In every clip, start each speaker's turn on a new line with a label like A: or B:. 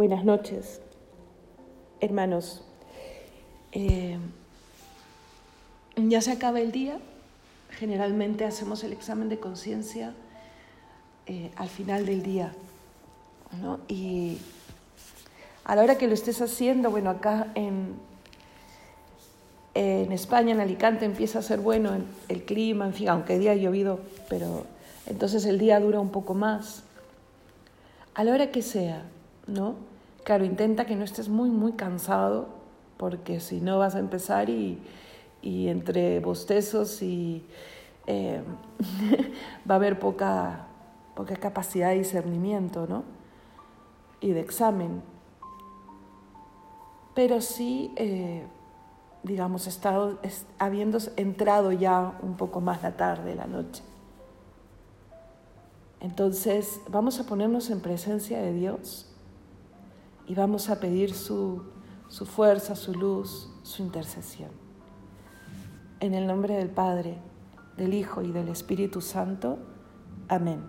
A: Buenas noches, hermanos. Eh, ya se acaba el día. Generalmente hacemos el examen de conciencia eh, al final del día. ¿no? Y a la hora que lo estés haciendo, bueno, acá en, en España, en Alicante, empieza a ser bueno el clima, en fin, aunque día ha llovido, pero entonces el día dura un poco más. A la hora que sea, ¿no? Claro, intenta que no estés muy, muy cansado, porque si no vas a empezar y, entre bostezos y eh, va a haber poca, poca capacidad de discernimiento, ¿no? Y de examen. Pero sí, eh, digamos, estado, habiendo entrado ya un poco más la tarde, la noche. Entonces, vamos a ponernos en presencia de Dios y vamos a pedir su, fuerza, su luz, su intercesión. En el nombre del Padre, del Hijo y del Espíritu Santo. Amén.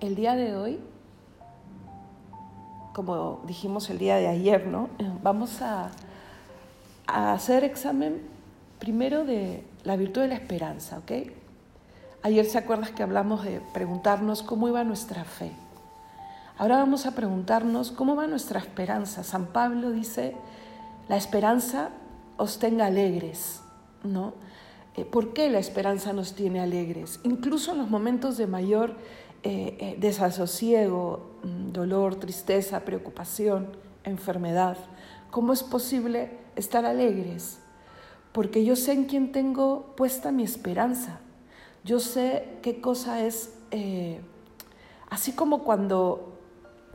A: El día de hoy, como dijimos el día de ayer, ¿no? Vamos a, a hacer examen primero de la virtud de la esperanza, ¿ok? Ayer se acuerdas que hablamos de preguntarnos cómo iba nuestra fe. Ahora vamos a preguntarnos cómo va nuestra esperanza. San Pablo dice, la esperanza os tenga alegres, ¿no? Eh, ¿Por qué la esperanza nos tiene alegres? Incluso en los momentos de mayor eh, eh, desasosiego, mm, dolor, tristeza, preocupación, enfermedad. ¿Cómo es posible estar alegres? Porque yo sé en quién tengo puesta mi esperanza. Yo sé qué cosa es, eh, así como cuando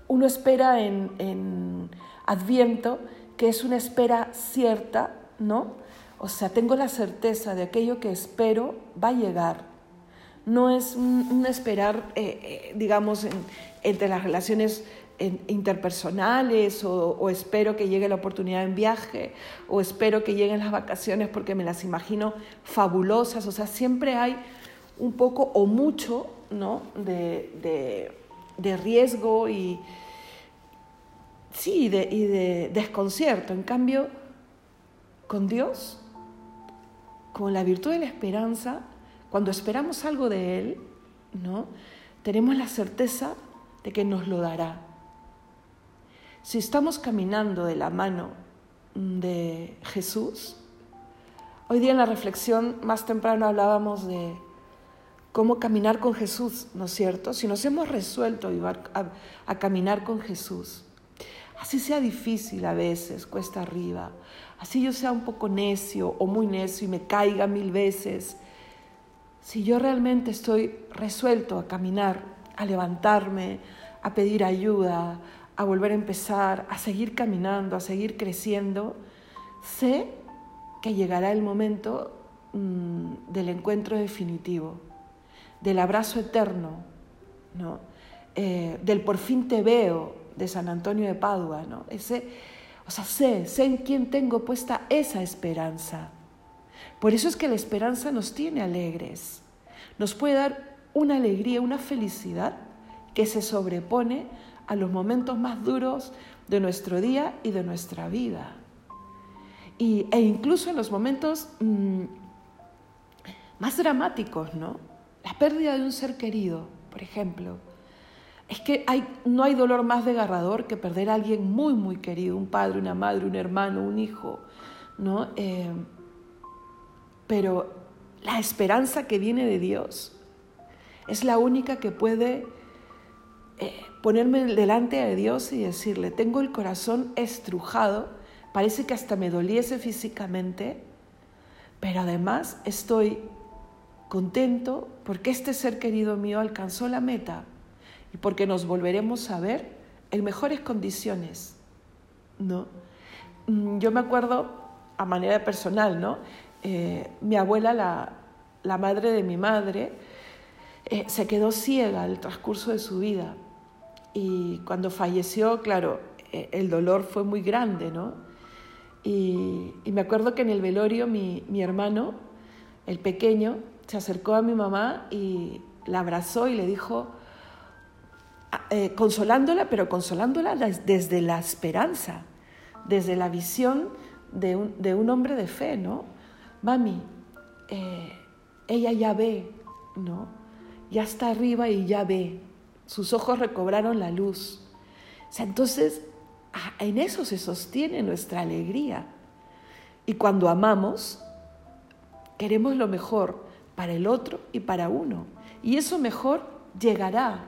A: uno espera en, Adviento, que es una espera cierta, ¿no? O sea, tengo la certeza de aquello que espero va a llegar. No es un, esperar, eh, eh, digamos, entre las relaciones interpersonales o, o, espero que llegue la oportunidad en viaje o espero que lleguen las vacaciones porque me las imagino fabulosas. O sea, siempre hay un poco o mucho ¿no? de, riesgo y, sí, de, y de desconcierto. En cambio, con Dios, con la virtud de la esperanza, cuando esperamos algo de Él, ¿no? tenemos la certeza de que nos lo dará. Si estamos caminando de la mano de Jesús, hoy día en la reflexión más temprano hablábamos de cómo caminar con Jesús, ¿no es cierto? Si nos hemos resuelto a, a, caminar con Jesús, así sea difícil a veces, cuesta arriba, así yo sea un poco necio o muy necio y me caiga mil veces, si yo realmente estoy resuelto a caminar, a levantarme, a pedir ayuda, a volver a empezar, a seguir caminando, a seguir creciendo, sé que llegará el momento mm, del encuentro definitivo del abrazo eterno, ¿no? Eh, del por fin te veo de San Antonio de Padua. ¿no? Ese, o sea, sé, sé en quién tengo puesta esa esperanza. Por eso es que la esperanza nos tiene alegres, nos puede dar una alegría, una felicidad que se sobrepone a los momentos más duros de nuestro día y de nuestra vida. Y, e incluso en los momentos mm, más dramáticos, ¿no? La pérdida de un ser querido, por ejemplo. Es que hay, no hay dolor más desgarrador que perder a alguien muy, muy querido, un padre, una madre, un hermano, un hijo, ¿no? Eh, pero la esperanza que viene de Dios es la única que puede eh, ponerme delante de Dios y decirle, tengo el corazón estrujado, parece que hasta me doliese físicamente, pero además estoy contento porque este ser querido mío alcanzó la meta y porque nos volveremos a ver en mejores condiciones, ¿no? Mm, yo me acuerdo, a manera personal, ¿no? Eh, mi abuela, la, madre de mi madre, eh, se quedó ciega el transcurso de su vida y cuando falleció, claro, eh, el dolor fue muy grande, ¿no? Y, me acuerdo que en el velorio mi, mi hermano, el pequeño, se acercó a mi mamá y, la abrazó y le dijo, eh, consolándola, pero consolándola desde la esperanza, desde la visión de un, hombre de fe, ¿no? Mami, eh, ella ya ve, ¿no? Ya está arriba y ya ve. Sus ojos recobraron la luz. Entonces, en eso se sostiene nuestra alegría. Y cuando amamos, queremos lo mejor para el otro y para uno. Y eso mejor llegará.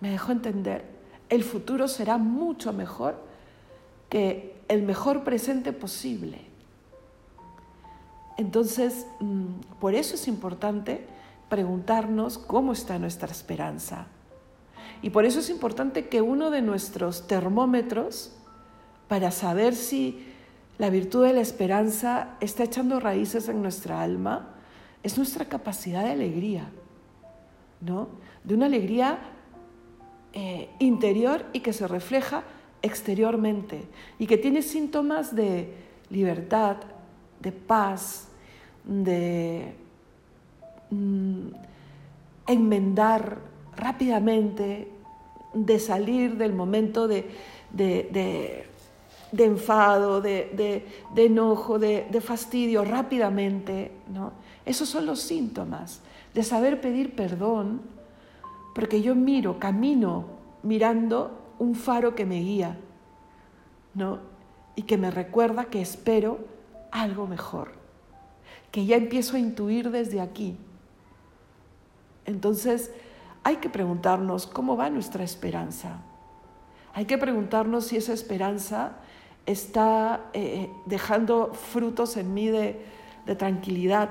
A: Me dejó entender. El futuro será mucho mejor que el mejor presente posible. Entonces, mm, por eso es importante preguntarnos cómo está nuestra esperanza. Y por eso es importante que uno de nuestros termómetros, para saber si la virtud de la esperanza está echando raíces en nuestra alma, es nuestra capacidad de alegría, ¿no? De una alegría eh, interior y que se refleja exteriormente y que tiene síntomas de libertad, de paz, de mm, enmendar rápidamente, de salir del momento de, de, enfado, de, enojo, de, fastidio rápidamente. ¿no? Esos son los síntomas de saber pedir perdón, porque yo miro, camino mirando un faro que me guía, ¿no? Y que me recuerda que espero algo mejor, que ya empiezo a intuir desde aquí. Entonces, hay que preguntarnos cómo va nuestra esperanza. Hay que preguntarnos si esa esperanza está eh, dejando frutos en mí de tranquilidad,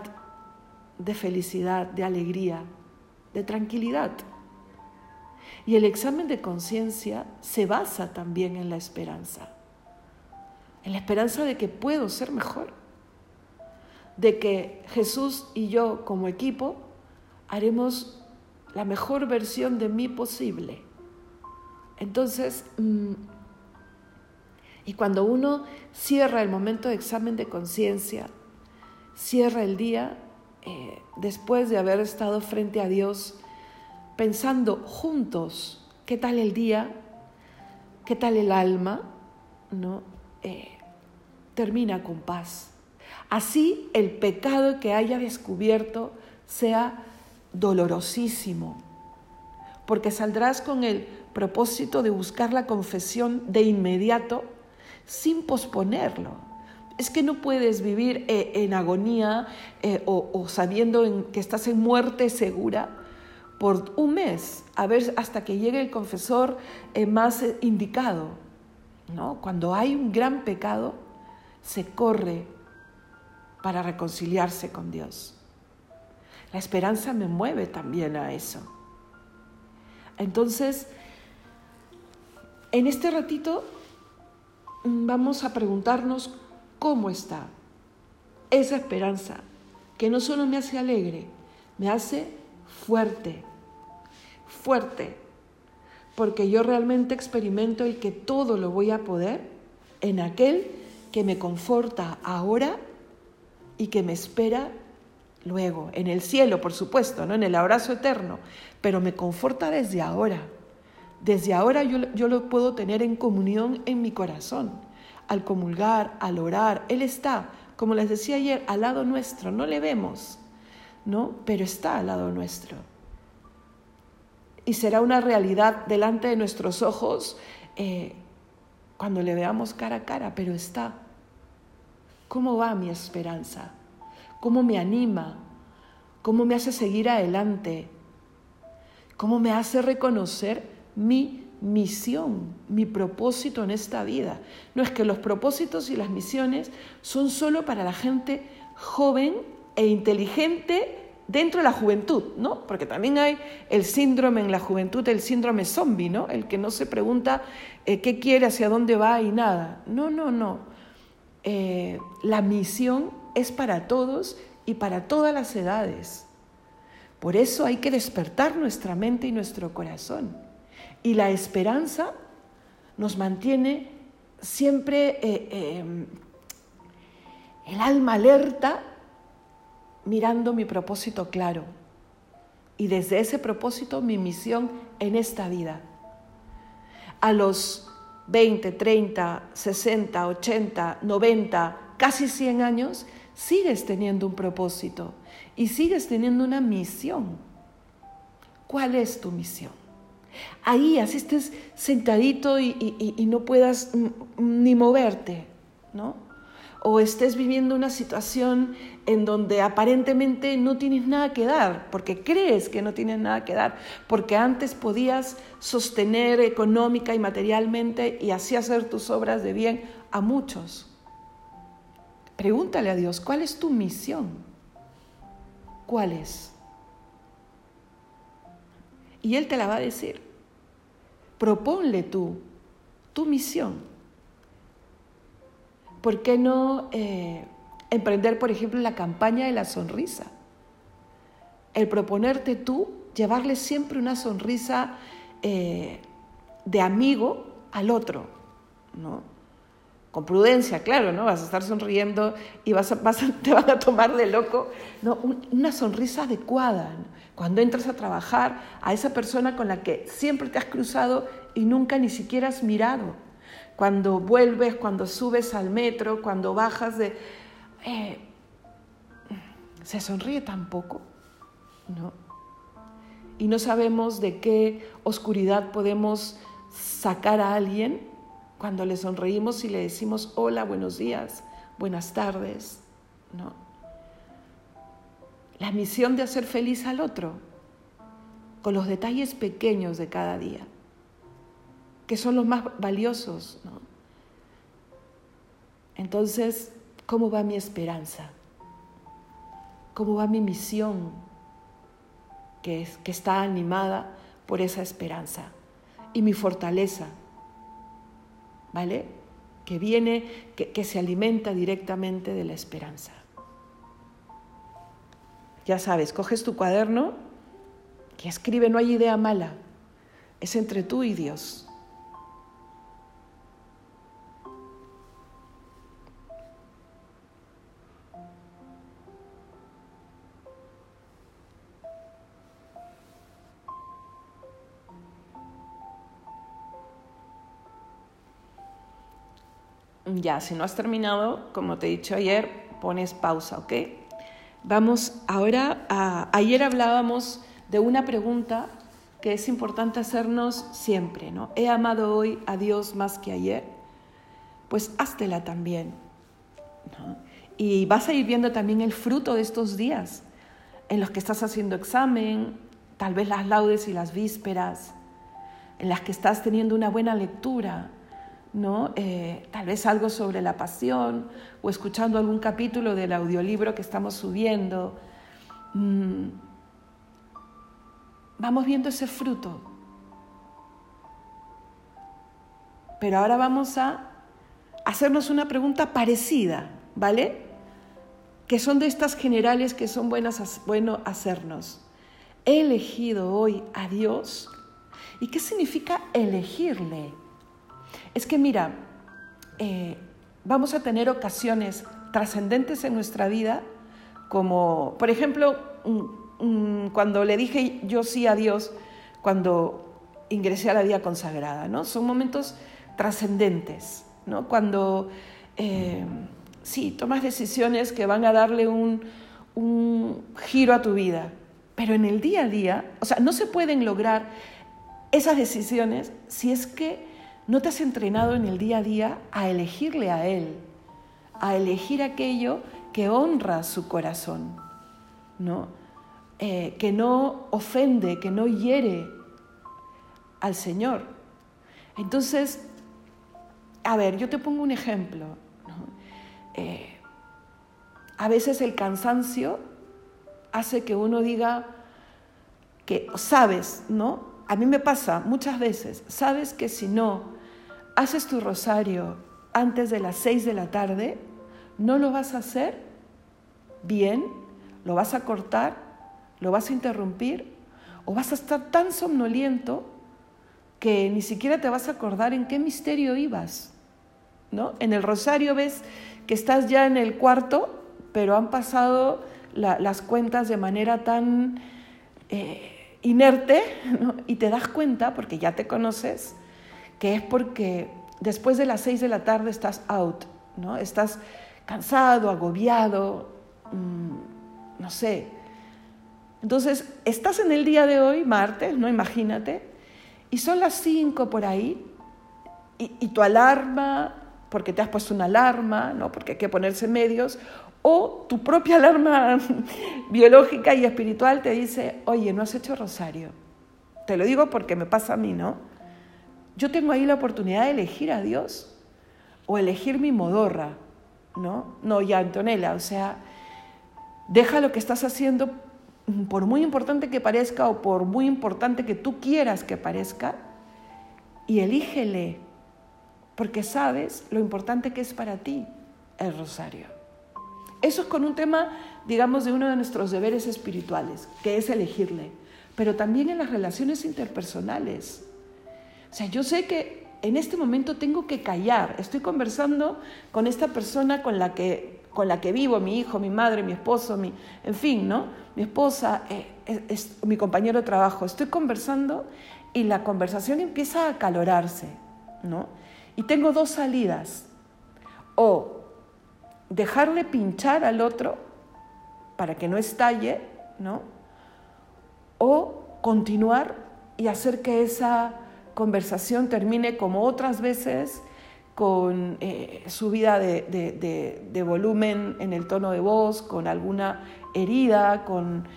A: de felicidad, de alegría, de tranquilidad. Y el examen de conciencia se basa también en la esperanza, en la esperanza de que puedo ser mejor, de que Jesús y yo como equipo haremos la mejor versión de mí posible. Entonces, mm, y cuando uno cierra el momento de examen de conciencia, cierra el día, eh, después de haber estado frente a Dios, pensando juntos qué tal el día, qué tal el alma, ¿no? Eh, termina con paz. Así el pecado que haya descubierto sea dolorosísimo, porque saldrás con el propósito de buscar la confesión de inmediato sin posponerlo. Es que no puedes vivir eh, en agonía eh, o, sabiendo que estás en muerte segura por un mes, a ver hasta que llegue el confesor eh, más indicado. ¿no? Cuando hay un gran pecado, se corre para reconciliarse con Dios. La esperanza me mueve también a eso. Entonces, en este ratito mm, vamos a preguntarnos cómo está esa esperanza, que no solo me hace alegre, me hace fuerte, fuerte, porque yo realmente experimento el que todo lo voy a poder en aquel que me conforta ahora y que me espera luego, en el cielo, por supuesto, ¿no? en el abrazo eterno, pero me conforta desde ahora. Desde ahora yo, yo lo puedo tener en comunión en mi corazón. Al comulgar, al orar, Él está, como les decía ayer, al lado nuestro, no le vemos, ¿no? Pero está al lado nuestro. Y será una realidad delante de nuestros ojos eh, cuando le veamos cara a cara, pero está. ¿Cómo va mi esperanza? cómo me anima, cómo me hace seguir adelante, cómo me hace reconocer mi misión, mi propósito en esta vida. No es que los propósitos y las misiones son solo para la gente joven e inteligente dentro de la juventud, ¿no? Porque también hay el síndrome en la juventud, el síndrome zombie, ¿no? El que no se pregunta eh, qué quiere, hacia dónde va y nada. No, no, no. Eh, la misión es para todos y para todas las edades. Por eso hay que despertar nuestra mente y nuestro corazón. Y la esperanza nos mantiene siempre eh, em, el alma alerta mirando mi propósito claro Y desde ese propósito mi misión en esta vida. A los 20, 30, 60, 80, 90, casi 100 años, sigues teniendo un propósito y sigues teniendo una misión. ¿Cuál es tu misión? Ahí, así estés sentadito y, y no puedas ni moverte, ¿no? o estés viviendo una situación en donde aparentemente no tienes nada que dar, porque crees que no tienes nada que dar, porque antes podías sostener económica y materialmente y así hacer tus obras de bien a muchos. Pregúntale a Dios, ¿cuál es tu misión? ¿Cuál es? Y Él te la va a decir. Proponle tú tu misión. ¿Por qué no eh, emprender, por ejemplo, la campaña de la sonrisa? El proponerte tú llevarle siempre una sonrisa eh, de amigo al otro, ¿no? Con prudencia, claro, ¿no? Vas a estar sonriendo y vas te van a tomar de loco. No, una sonrisa adecuada. Cuando entras a trabajar a esa persona con la que siempre te has cruzado y nunca ni siquiera has mirado cuando vuelves, cuando subes al metro, cuando bajas de... Eh, se sonríe tampoco, ¿no? Y no sabemos de qué oscuridad podemos sacar a alguien cuando le sonreímos y le decimos hola, buenos días, buenas tardes, ¿no? La misión de hacer feliz al otro, con los detalles pequeños de cada día que son los más valiosos. ¿no? Entonces, ¿cómo va mi esperanza? ¿Cómo va mi misión que, es, que está animada por esa esperanza? Y mi fortaleza, ¿vale? Que viene, que, que se alimenta directamente de la esperanza. Ya sabes, coges tu cuaderno y escribe, no hay idea mala, es entre tú y Dios. Ya, si no has terminado, como te he dicho ayer, pones pausa, ¿ok? Vamos ahora a... Ayer hablábamos de una pregunta que es importante hacernos siempre, ¿no? ¿He amado hoy a Dios más que ayer? Pues háztela también, ¿no? Y vas a ir viendo también el fruto de estos días en los que estás haciendo examen, tal vez las laudes y las vísperas, en las que estás teniendo una buena lectura, ¿no? Eh, tal vez algo sobre la pasión o escuchando algún capítulo del audiolibro que estamos subiendo. Mm. Vamos viendo ese fruto. Pero ahora vamos a hacernos una pregunta parecida, ¿vale? Que son de estas generales que son buenas, bueno hacernos. ¿He elegido hoy a Dios? ¿Y qué significa elegirle? Es que mira, eh, vamos a tener ocasiones trascendentes en nuestra vida, como por ejemplo cuando le dije yo sí a Dios, cuando ingresé a la vida consagrada, ¿no? Son momentos trascendentes, ¿no? Cuando eh, sí, tomas decisiones que van a darle un, un giro a tu vida, pero en el día a día, o sea, no se pueden lograr esas decisiones si es que no te has entrenado en el día a día a elegirle a Él, a elegir aquello que honra su corazón, ¿no? Eh, que no ofende, que no hiere al Señor. Entonces, a ver, yo te pongo un ejemplo. Eh, a veces el cansancio hace que uno diga que sabes, ¿no? A mí me pasa muchas veces, sabes que si no haces tu rosario antes de las seis de la tarde, no lo vas a hacer bien, lo vas a cortar, lo vas a interrumpir o vas a estar tan somnoliento que ni siquiera te vas a acordar en qué misterio ibas. ¿no? En el rosario ves que estás ya en el cuarto, pero han pasado las cuentas de manera tan eh, inerte y te das cuenta, porque ya te conoces, que es porque después de las seis de la tarde estás out, ¿no? Estás cansado, agobiado, mm, no sé. Entonces, estás en el día de hoy, martes, ¿no? Imagínate, y son las cinco por ahí, y, y tu alarma, porque te has puesto una alarma, ¿no? Porque hay que ponerse medios, o tu propia alarma biológica y espiritual te dice, oye, no has hecho rosario. Te lo digo porque me pasa a mí, ¿no? Yo tengo ahí la oportunidad de elegir a Dios o elegir mi modorra, ¿no? No, ya, Antonella, o sea, deja lo que estás haciendo, por muy importante que parezca o por muy importante que tú quieras que parezca, y elígele, porque sabes lo importante que es para ti el rosario. Eso es con un tema, digamos, de uno de nuestros deberes espirituales, que es elegirle, pero también en las relaciones interpersonales. O sea, yo sé que en este momento tengo que callar. Estoy conversando con esta persona con la que, con la que vivo, mi hijo, mi madre, mi esposo, mi, en fin, ¿no? Mi esposa, eh, es, mi compañero de trabajo. Estoy conversando y la conversación empieza a acalorarse, ¿no? Y tengo dos salidas. O dejarle pinchar al otro para que no estalle, ¿no? O continuar y hacer que esa conversación termine como otras veces con eh, subida de, volumen en el tono de voz, con alguna herida, con,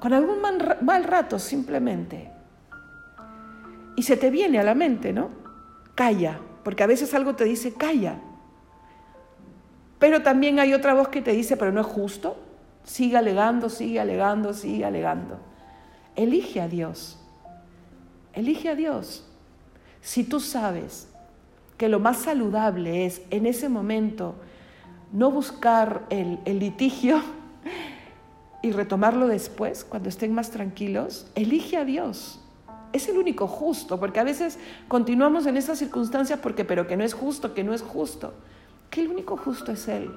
A: con algún mal rato simplemente. Y se te viene a la mente, ¿no? Calla, porque a veces algo te dice, calla, pero también hay otra voz que te dice, pero no es justo. Sigue alegando, sigue alegando, sigue alegando. Elige a Dios. Elige a Dios. Si tú sabes que lo más saludable es en ese momento no buscar el, el litigio y retomarlo después, cuando estén más tranquilos, elige a Dios. Es el único justo, porque a veces continuamos en esas circunstancias porque, pero que no es justo, que no es justo que el único justo es Él.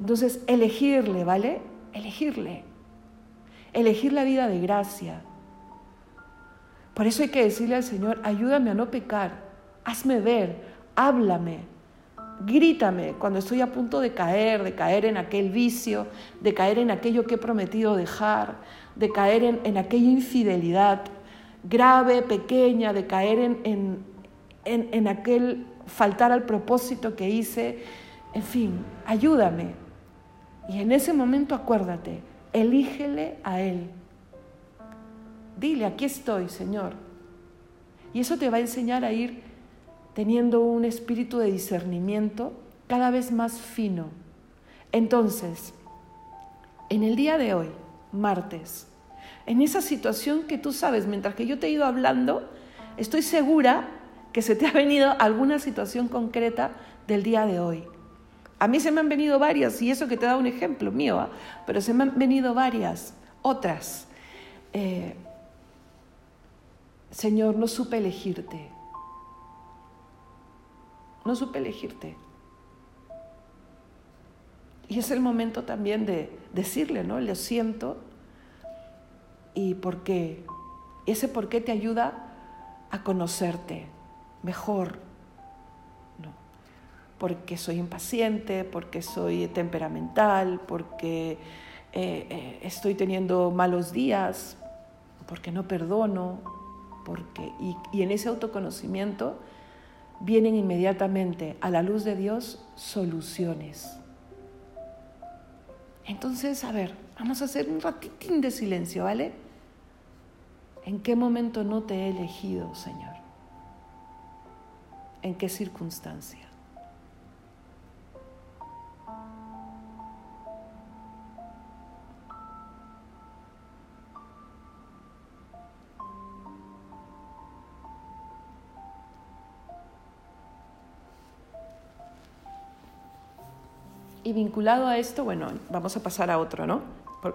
A: Entonces, elegirle, ¿vale? Elegirle. Elegir la vida de gracia. Por eso hay que decirle al Señor, ayúdame a no pecar, hazme ver, háblame, grítame cuando estoy a punto de caer, de caer en aquel vicio, de caer en aquello que he prometido dejar, de caer en, aquella infidelidad grave, pequeña, de caer en, aquel faltar al propósito que hice, en fin, ayúdame. Y en ese momento acuérdate, elígele a Él. Dile, aquí estoy, Señor. Y eso te va a enseñar a ir teniendo un espíritu de discernimiento cada vez más fino. Entonces, en el día de hoy, martes, en esa situación que tú sabes, mientras que yo te he ido hablando, estoy segura que se te ha venido alguna situación concreta del día de hoy. A mí se me han venido varias, y eso que te da un ejemplo mío, ¿ah? pero se me han venido varias, otras. Eh, Señor, no supe elegirte. No supe elegirte. Y es el momento también de decirle, ¿no? Lo siento. ¿Y por qué? Ese por qué te ayuda a conocerte, mejor. No. Porque soy impaciente, porque soy temperamental, porque eh, eh, estoy teniendo malos días, porque no perdono, porque, y, y en ese autoconocimiento vienen inmediatamente a la luz de Dios soluciones. Entonces, a ver, vamos a hacer un ratitín de silencio, ¿vale? ¿En qué momento no te he elegido, Señor? ¿En qué circunstancia? Y vinculado a esto, bueno, vamos a pasar a otro, ¿no?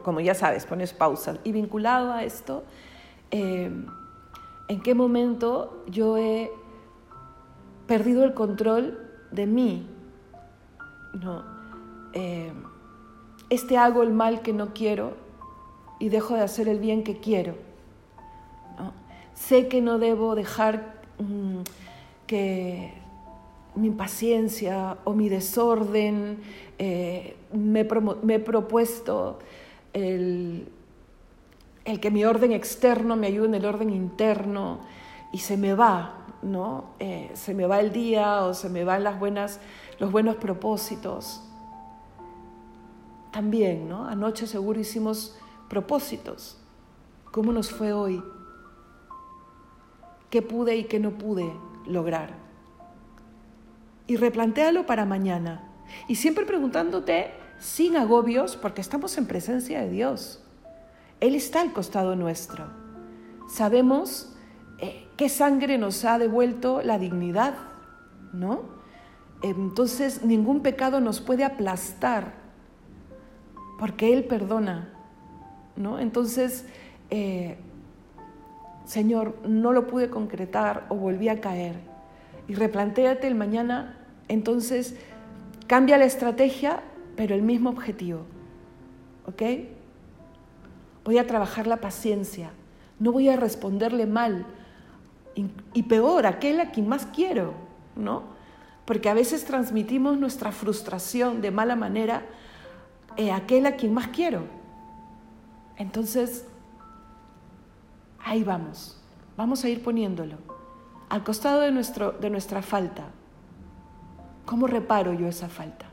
A: Como ya sabes, pones pausa. Y vinculado a esto, eh, ¿en qué momento yo he perdido el control de mí. No. Eh, este hago el mal que no quiero y dejo de hacer el bien que quiero. Sé que no debo dejar mm, que mi impaciencia o mi desorden, eh, me, he propuesto el, que mi orden externo me ayude en el orden interno y se me va, ¿no? Eh, se me va el día o se me van las buenas, los buenos propósitos. También, ¿no? Anoche seguro hicimos propósitos. ¿Cómo nos fue hoy? ¿Qué pude y qué no pude lograr? Y replantéalo para mañana. Y siempre preguntándote sin agobios, porque estamos en presencia de Dios. Él está al costado nuestro. Sabemos eh, qué sangre nos ha devuelto la dignidad, ¿no? Entonces ningún pecado nos puede aplastar, porque Él perdona. ¿no? Entonces, eh, Señor, no lo pude concretar o volví a caer. Y replantéate el mañana, entonces cambia la estrategia, pero el mismo objetivo. ¿Ok? Voy a trabajar la paciencia, no voy a responderle mal. Y, peor, aquel a quien más quiero, ¿no? Porque a veces transmitimos nuestra frustración de mala manera a aquel a quien más quiero. Entonces, ahí vamos, vamos a ir poniéndolo. Al costado de, nuestro, de nuestra falta, ¿cómo reparo yo esa falta?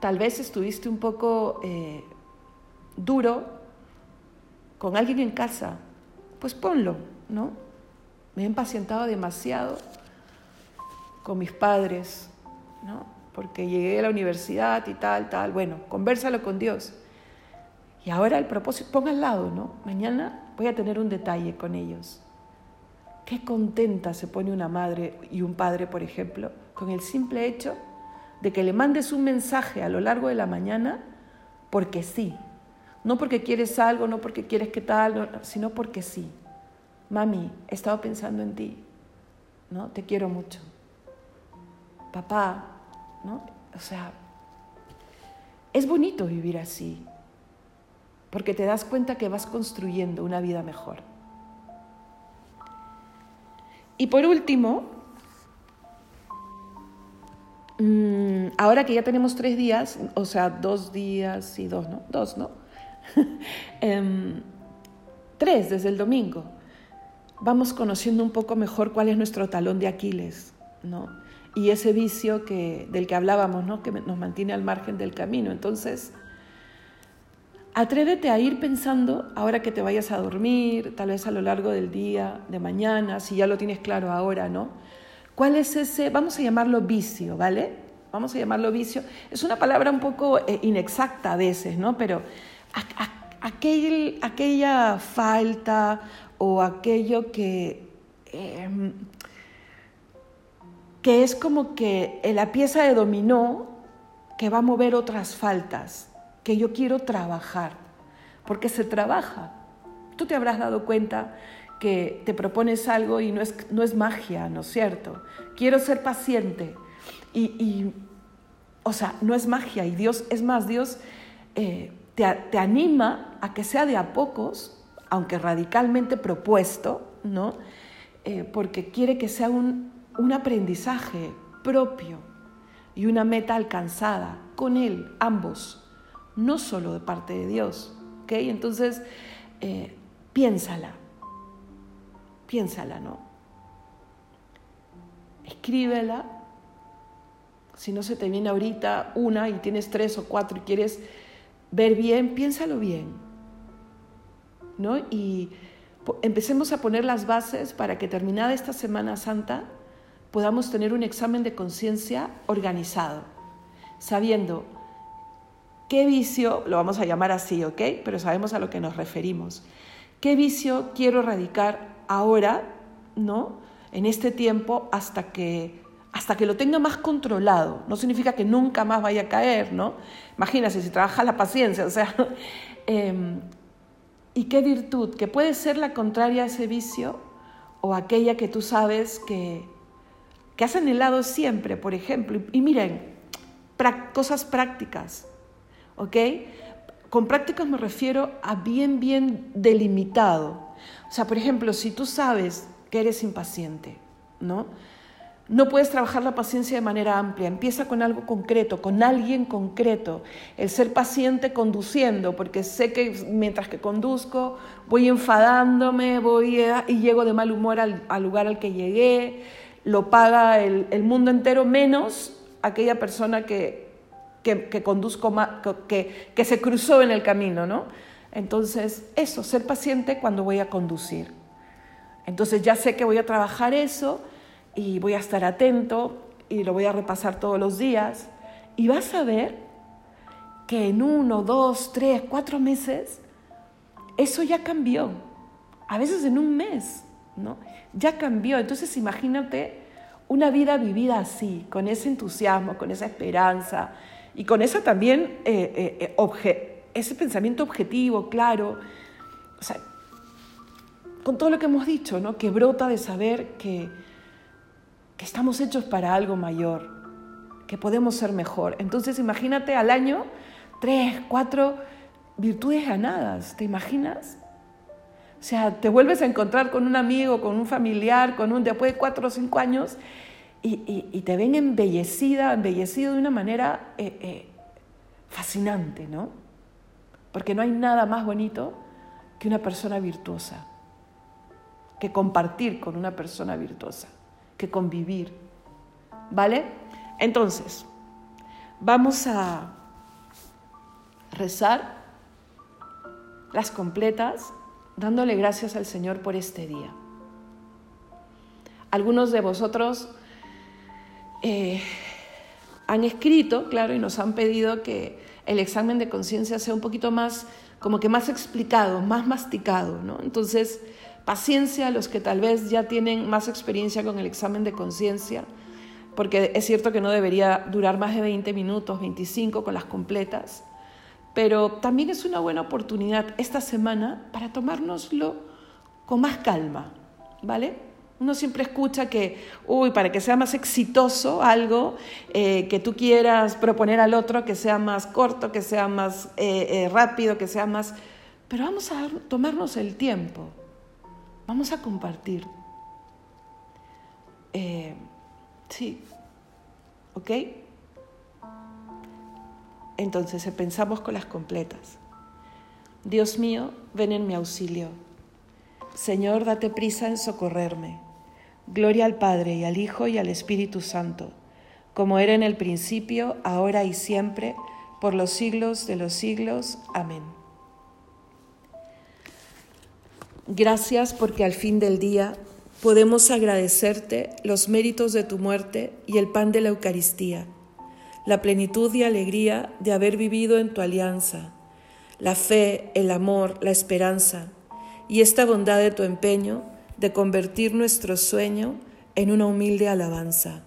A: Tal vez estuviste un poco eh, duro con alguien en casa, pues ponlo, ¿no? Me he impacientado demasiado con mis padres, ¿no? porque llegué a la universidad y tal, tal. Bueno, conversalo con Dios. Y ahora el propósito, ponga al lado, ¿no? Mañana voy a tener un detalle con ellos. Qué contenta se pone una madre y un padre, por ejemplo, con el simple hecho de que le mandes un mensaje a lo largo de la mañana porque sí. No porque quieres algo, no porque quieres que tal, sino porque sí. Mami, he estado pensando en ti. ¿No? Te quiero mucho. Papá, ¿no? O sea, es bonito vivir así, porque te das cuenta que vas construyendo una vida mejor. Y por último, mm, ahora que ya tenemos tres días, o sea, dos días y dos, ¿no? Dos, ¿no? Em, tres desde el domingo. Vamos conociendo un poco mejor cuál es nuestro talón de Aquiles, ¿no? y ese vicio que, del que hablábamos, ¿no? que nos mantiene al margen del camino. Entonces, atrévete a ir pensando, ahora que te vayas a dormir, tal vez a lo largo del día, de mañana, si ya lo tienes claro ahora, ¿no? ¿Cuál es ese, vamos a llamarlo vicio, ¿vale? Vamos a llamarlo vicio. Es una palabra un poco eh, inexacta a veces, ¿no? Pero aquel, aquella falta o aquello que... Em, que es como que la pieza de dominó que va a mover otras faltas, que yo quiero trabajar, porque se trabaja. Tú te habrás dado cuenta que te propones algo y no es, no es magia, ¿no es cierto? Quiero ser paciente y, o sea, no es magia y Dios, es más, Dios eh, te, anima a que sea de a pocos, aunque radicalmente propuesto, ¿no? Eh, porque quiere que sea un, un aprendizaje propio y una meta alcanzada con Él, ambos, no solo de parte de Dios. ¿ok? Entonces, eh, piénsala, piénsala, ¿no? Escríbela. Si no se te viene ahorita una y tienes tres o cuatro y quieres ver bien, piénsalo bien. ¿no? Y empecemos a poner las bases para que terminada esta Semana Santa podamos tener un examen de conciencia organizado, sabiendo qué vicio, lo vamos a llamar así, ¿ok? Pero sabemos a lo que nos referimos. ¿Qué vicio quiero erradicar ahora, ¿no? En este tiempo hasta que hasta que lo tenga más controlado. No significa que nunca más vaya a caer, ¿no? Imagínate si trabaja la paciencia, o sea, em, ¿y qué virtud? Que puede ser la contraria a ese vicio o aquella que tú sabes que, que has anhelado siempre, por ejemplo. Y, miren, cosas prácticas. ¿ok? Con prácticas me refiero a bien, bien delimitado. O sea, por ejemplo, si tú sabes que eres impaciente, ¿no? No puedes trabajar la paciencia de manera amplia, empieza con algo concreto, con alguien concreto. El ser paciente conduciendo, porque sé que mientras que conduzco voy enfadándome, voy y llego de mal humor al, lugar al que llegué, lo paga el, mundo entero menos aquella persona que, que, conduzco, que, que se cruzó en el camino, ¿no? Entonces, eso, ser paciente cuando voy a conducir. Entonces ya sé que voy a trabajar eso y voy a estar atento y lo voy a repasar todos los días y vas a ver que en uno, dos, tres, cuatro meses eso ya cambió. A veces en un mes, ¿no? Ya cambió. Entonces imagínate una vida vivida así, con ese entusiasmo, con esa esperanza y con esa también eh, eh, eh, ese pensamiento objetivo, claro. O sea, con todo lo que hemos dicho, ¿no? Que brota de saber que estamos hechos para algo mayor, que podemos ser mejor. Entonces imagínate al año tres, cuatro virtudes ganadas, ¿te imaginas? O sea, te vuelves a encontrar con un amigo, con un familiar, con un después de cuatro o cinco años y, te ven embellecida, embellecido de una manera eh, eh, fascinante, ¿no? Porque no hay nada más bonito que una persona virtuosa, que compartir con una persona virtuosa que convivir. ¿Vale? Entonces, vamos a rezar las completas dándole gracias al Señor por este día. Algunos de vosotros eh, han escrito, claro, y nos han pedido que el examen de conciencia sea un poquito más, como que más explicado, más masticado, ¿no? Entonces, Paciencia a los que tal vez ya tienen más experiencia con el examen de conciencia, porque es cierto que no debería durar más de 20 minutos, 25 con las completas, pero también es una buena oportunidad esta semana para tomárnoslo con más calma, ¿vale? Uno siempre escucha que, uy, para que sea más exitoso algo eh, que tú quieras proponer al otro, que sea más corto, que sea más eh, eh, rápido, que sea más... Pero vamos a tomarnos el tiempo Vamos a compartir. Eh, sí, ¿ok? Entonces pensamos con las completas. Dios mío, ven en mi auxilio. Señor, date prisa en socorrerme. Gloria al Padre y al Hijo y al Espíritu Santo, como era en el principio, ahora y siempre, por los siglos de los siglos. Amén. Gracias porque al fin del día podemos agradecerte los méritos de tu muerte y el pan de la Eucaristía, la plenitud y alegría de haber vivido en tu alianza, la fe, el amor, la esperanza y esta bondad de tu empeño de convertir nuestro sueño en una humilde alabanza.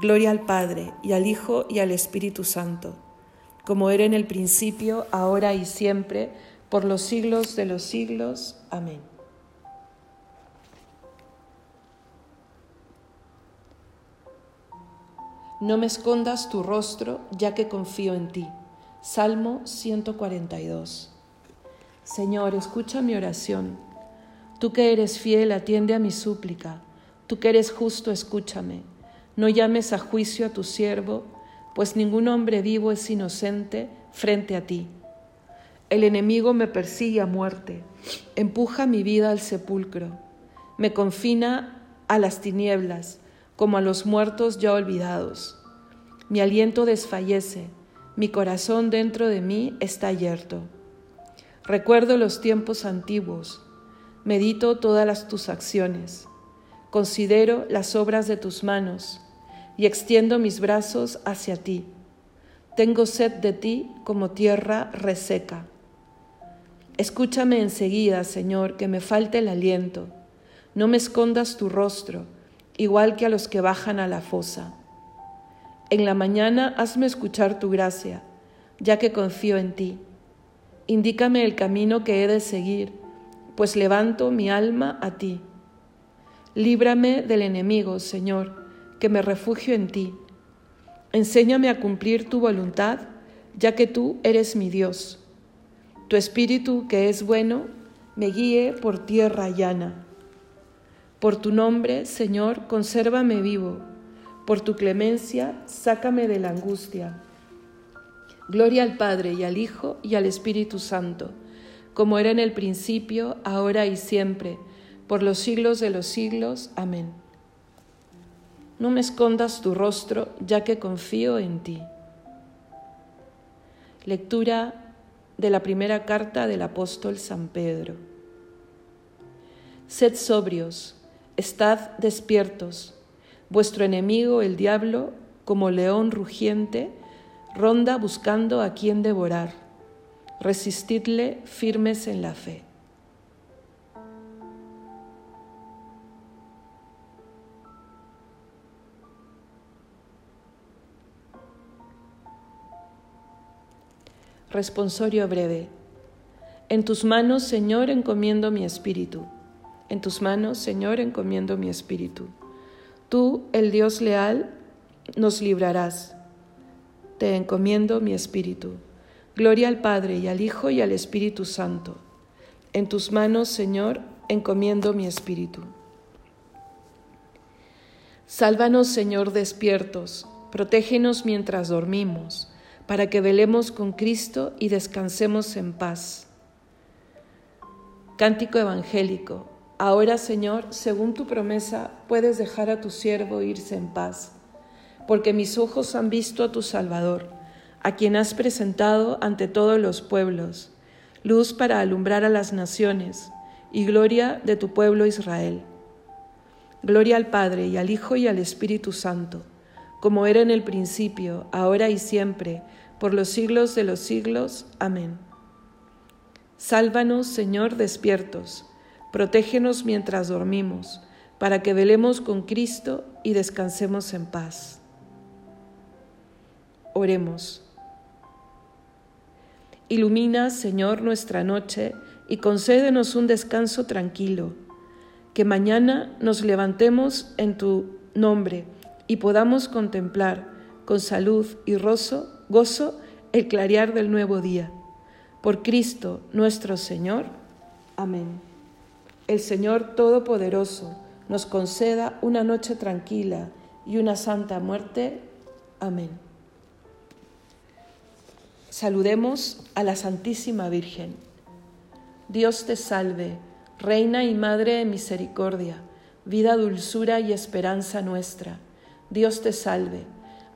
A: Gloria al Padre y al Hijo y al Espíritu Santo, como era en el principio, ahora y siempre, por los siglos de los siglos. Amén. No me escondas tu rostro, ya que confío en ti. Salmo 142. Señor, escucha mi oración. Tú que eres fiel, atiende a mi súplica. Tú que eres justo, escúchame. No llames a juicio a tu siervo, pues ningún hombre vivo es inocente frente a ti. El enemigo me persigue a muerte, empuja mi vida al sepulcro, me confina a las tinieblas, como a los muertos ya olvidados. Mi aliento desfallece, mi corazón dentro de mí está yerto. Recuerdo los tiempos antiguos, medito todas las, tus acciones, considero las obras de tus manos y extiendo mis brazos hacia ti. Tengo sed de ti como tierra reseca. Escúchame enseguida, Señor, que me falte el aliento. No me escondas tu rostro, igual que a los que bajan a la fosa. En la mañana hazme escuchar tu gracia, ya que confío en ti. Indícame el camino que he de seguir, pues levanto mi alma a ti. Líbrame del enemigo, Señor, que me refugio en ti. Enséñame a cumplir tu voluntad, ya que tú eres mi Dios. Tu espíritu que es bueno, me guíe por tierra llana. Por tu nombre, Señor, consérvame vivo. Por tu clemencia, sácame de la angustia. Gloria al Padre y al Hijo y al Espíritu Santo, como era en el principio, ahora y siempre, por los siglos de los siglos. Amén. No me escondas tu rostro, ya que confío en ti. Lectura de la primera carta del apóstol San Pedro. Sed sobrios, estad despiertos. Vuestro enemigo, el diablo, como león rugiente, ronda buscando a quien devorar. Resistidle firmes en la fe. Responsorio breve. En tus manos, Señor, encomiendo mi espíritu. En tus manos, Señor, encomiendo mi espíritu. Tú, el Dios leal, nos librarás. Te encomiendo mi espíritu. Gloria al Padre y al Hijo y al Espíritu Santo. En tus manos, Señor, encomiendo mi espíritu. Sálvanos, Señor, despiertos. Protégenos mientras dormimos para que velemos con Cristo y descansemos en paz. Cántico evangélico. Ahora, Señor, según tu promesa, puedes dejar a tu siervo irse en paz, porque mis ojos han visto a tu Salvador, a quien has presentado ante todos los pueblos, luz para alumbrar a las naciones y gloria de tu pueblo Israel. Gloria al Padre y al Hijo y al Espíritu Santo, como era en el principio, ahora y siempre, por los siglos de los siglos. Amén. Sálvanos, Señor, despiertos, protégenos mientras dormimos, para que velemos con Cristo y descansemos en paz. Oremos. Ilumina, Señor, nuestra noche y concédenos un descanso tranquilo, que mañana nos levantemos en tu nombre y podamos contemplar con salud y roso gozo el clarear del nuevo día. Por Cristo nuestro Señor. Amén. El Señor Todopoderoso nos conceda una noche tranquila y una santa muerte. Amén. Saludemos a la Santísima Virgen. Dios te salve, Reina y Madre de Misericordia, vida, dulzura y esperanza nuestra. Dios te salve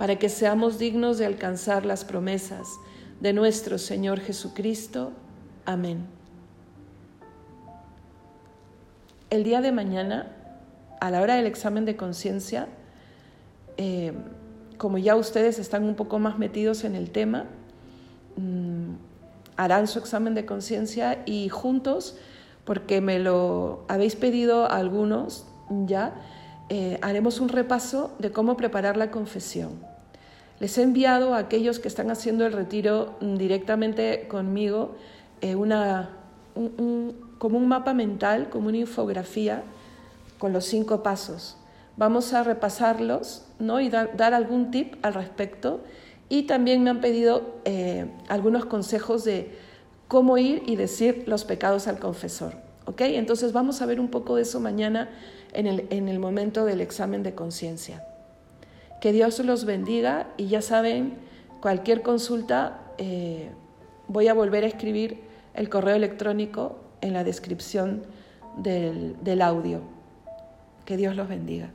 A: para que seamos dignos de alcanzar las promesas de nuestro Señor Jesucristo. Amén. El día de mañana, a la hora del examen de conciencia, eh, como ya ustedes están un poco más metidos en el tema, mm, harán su examen de conciencia y juntos, porque me lo habéis pedido algunos ya, eh, haremos un repaso de cómo preparar la confesión. Les he enviado a aquellos que están haciendo el retiro mm, directamente conmigo eh, una, como un mapa mental, como una infografía con los cinco pasos. Vamos a repasarlos ¿no? y dar, algún tip al respecto. Y también me han pedido eh, algunos consejos de cómo ir y decir los pecados al confesor. ¿okay? Entonces vamos a ver un poco de eso mañana en el, en el momento del examen de conciencia. Que Dios los bendiga y ya saben, cualquier consulta, eh, voy a volver a escribir el correo electrónico en la descripción del, del audio. Que Dios los bendiga.